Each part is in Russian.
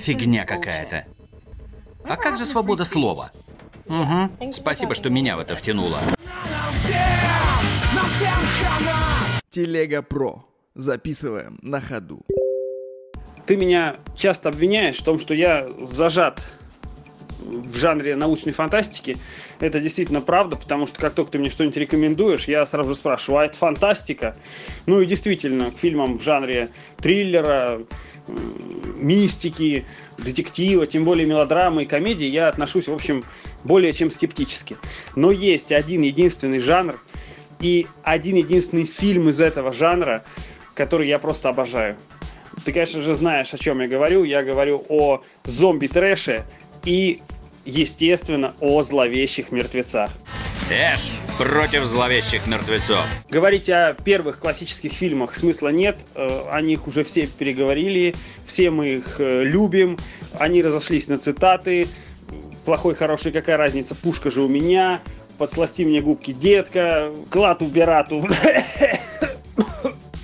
Фигня какая-то. А как же свобода слова? Угу. Спасибо, что меня в это втянуло. Телега Про. Записываем на ходу. Ты меня часто обвиняешь в том, что я зажат в жанре научной фантастики. Это действительно правда, потому что как только ты мне что-нибудь рекомендуешь, я сразу же спрашиваю, а это фантастика? Ну и действительно, к фильмам в жанре триллера, мистики, детектива, тем более мелодрамы и комедии я отношусь, в общем, более чем скептически. Но есть один единственный жанр и один единственный фильм из этого жанра, который я просто обожаю. Ты, конечно же, знаешь, о чем я говорю. Я говорю о зомби-трэше и, естественно, о зловещих мертвецах. Эш против зловещих мертвецов. Говорить о первых классических фильмах смысла нет. Э, о них уже все переговорили, все мы их э, любим. Они разошлись на цитаты. Плохой, хороший, какая разница, пушка же у меня. Подсласти мне губки, детка. Клату Берату.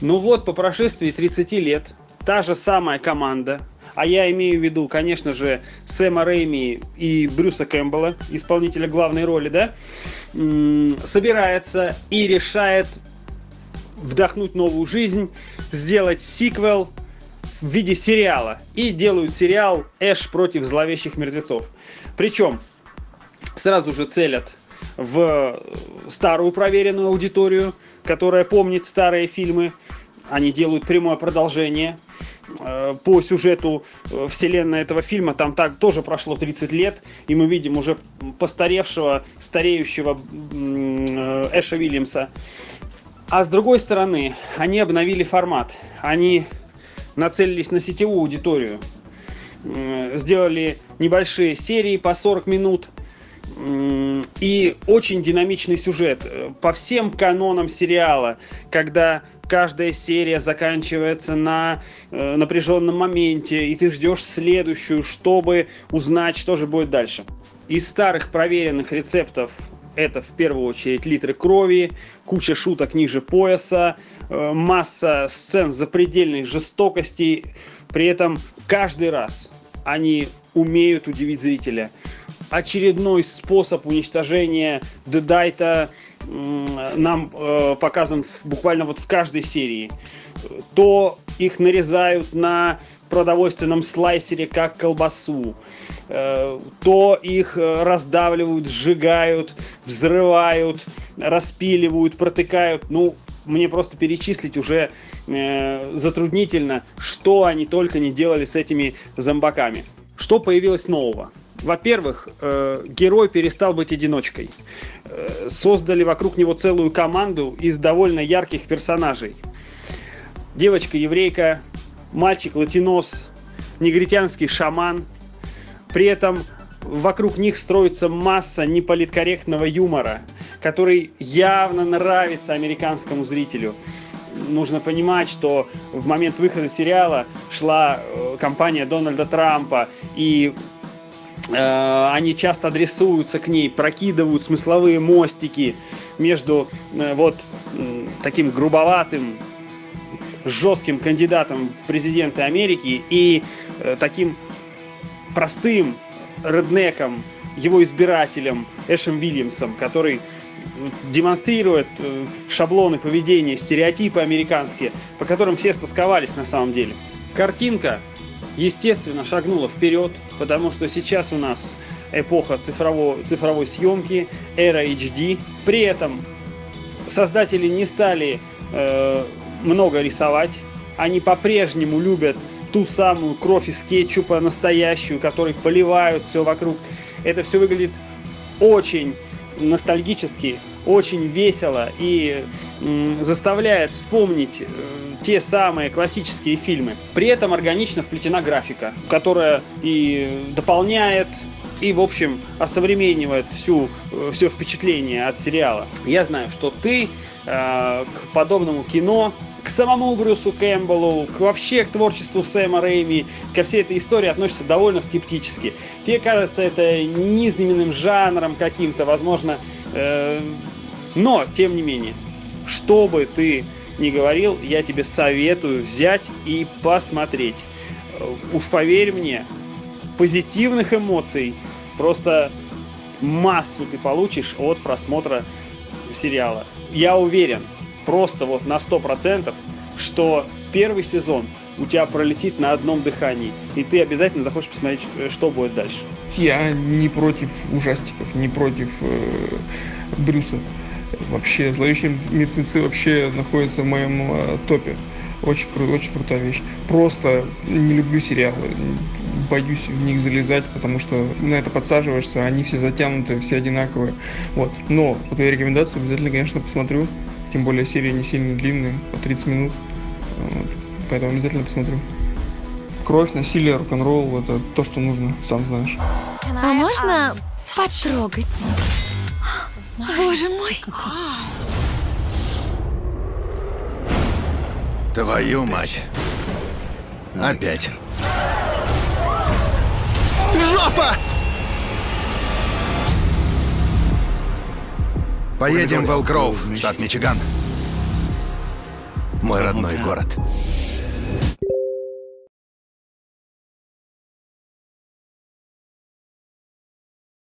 Ну вот, по прошествии 30 лет, та же самая команда, а я имею в виду, конечно же, Сэма Рэйми и Брюса Кэмпбелла, исполнителя главной роли, да, собирается и решает вдохнуть новую жизнь, сделать сиквел в виде сериала. И делают сериал «Эш против зловещих мертвецов». Причем сразу же целят в старую проверенную аудиторию, которая помнит старые фильмы. Они делают прямое продолжение по сюжету э, вселенной этого фильма там так тоже прошло 30 лет, и мы видим уже постаревшего, стареющего э, Эша Уильямса. А с другой стороны, они обновили формат. Они нацелились на сетевую аудиторию. Сделали небольшие серии по 40 минут. И очень динамичный сюжет. По всем канонам сериала, когда каждая серия заканчивается на э, напряженном моменте, и ты ждешь следующую, чтобы узнать, что же будет дальше. Из старых проверенных рецептов это в первую очередь литры крови, куча шуток ниже пояса, э, масса сцен запредельной жестокости. При этом каждый раз они умеют удивить зрителя. Очередной способ уничтожения Дедайта нам э, показан буквально вот в каждой серии. То их нарезают на продовольственном слайсере как колбасу, э, то их э, раздавливают, сжигают, взрывают, распиливают, протыкают. Ну, мне просто перечислить уже э, затруднительно, что они только не делали с этими зомбаками. Что появилось нового? Во-первых, э, герой перестал быть одиночкой. Э, создали вокруг него целую команду из довольно ярких персонажей. Девочка-еврейка, мальчик-латинос, негритянский шаман. При этом вокруг них строится масса неполиткорректного юмора, который явно нравится американскому зрителю. Нужно понимать, что в момент выхода сериала шла э, кампания Дональда Трампа, и они часто адресуются к ней, прокидывают смысловые мостики между э, вот таким грубоватым, жестким кандидатом в президенты Америки и э, таким простым реднеком, его избирателем Эшем Вильямсом, который демонстрирует шаблоны поведения, стереотипы американские, по которым все стосковались на самом деле. Картинка естественно, шагнула вперед, потому что сейчас у нас эпоха цифровой, цифровой съемки, эра HD. При этом создатели не стали э, много рисовать, они по-прежнему любят ту самую кровь из кетчупа настоящую, которой поливают все вокруг. Это все выглядит очень ностальгически, очень весело и заставляет вспомнить э, те самые классические фильмы. При этом органично вплетена графика, которая и дополняет и, в общем, осовременивает всю, э, все впечатление от сериала. Я знаю, что ты э, к подобному кино к самому Брюсу Кэмпбеллу, к вообще к творчеству Сэма Рэйми, ко всей этой истории относишься довольно скептически. Тебе кажется это низменным жанром каким-то, возможно, но, тем не менее, что бы ты ни говорил, я тебе советую взять и посмотреть. Уж поверь мне, позитивных эмоций просто массу ты получишь от просмотра сериала. Я уверен, просто вот на 100%, что первый сезон у тебя пролетит на одном дыхании, и ты обязательно захочешь посмотреть, э, что будет дальше. Я не против ужастиков, не против э, Брюса. Вообще, зловещие мертвецы вообще находятся в моем э, топе. Очень, кру- очень крутая вещь. Просто не люблю сериалы. Боюсь в них залезать, потому что на это подсаживаешься, они все затянутые, все одинаковые. Вот. Но по твоей рекомендации обязательно, конечно, посмотрю. Тем более серии не сильно длинные, по 30 минут. Вот. Поэтому обязательно посмотрю. Кровь, насилие, рок-н-ролл – это то, что нужно, сам знаешь. А можно потрогать? Боже мой. Твою мать. Опять. Жопа! Поедем в Элгроув, штат Мичиган. Мой родной город.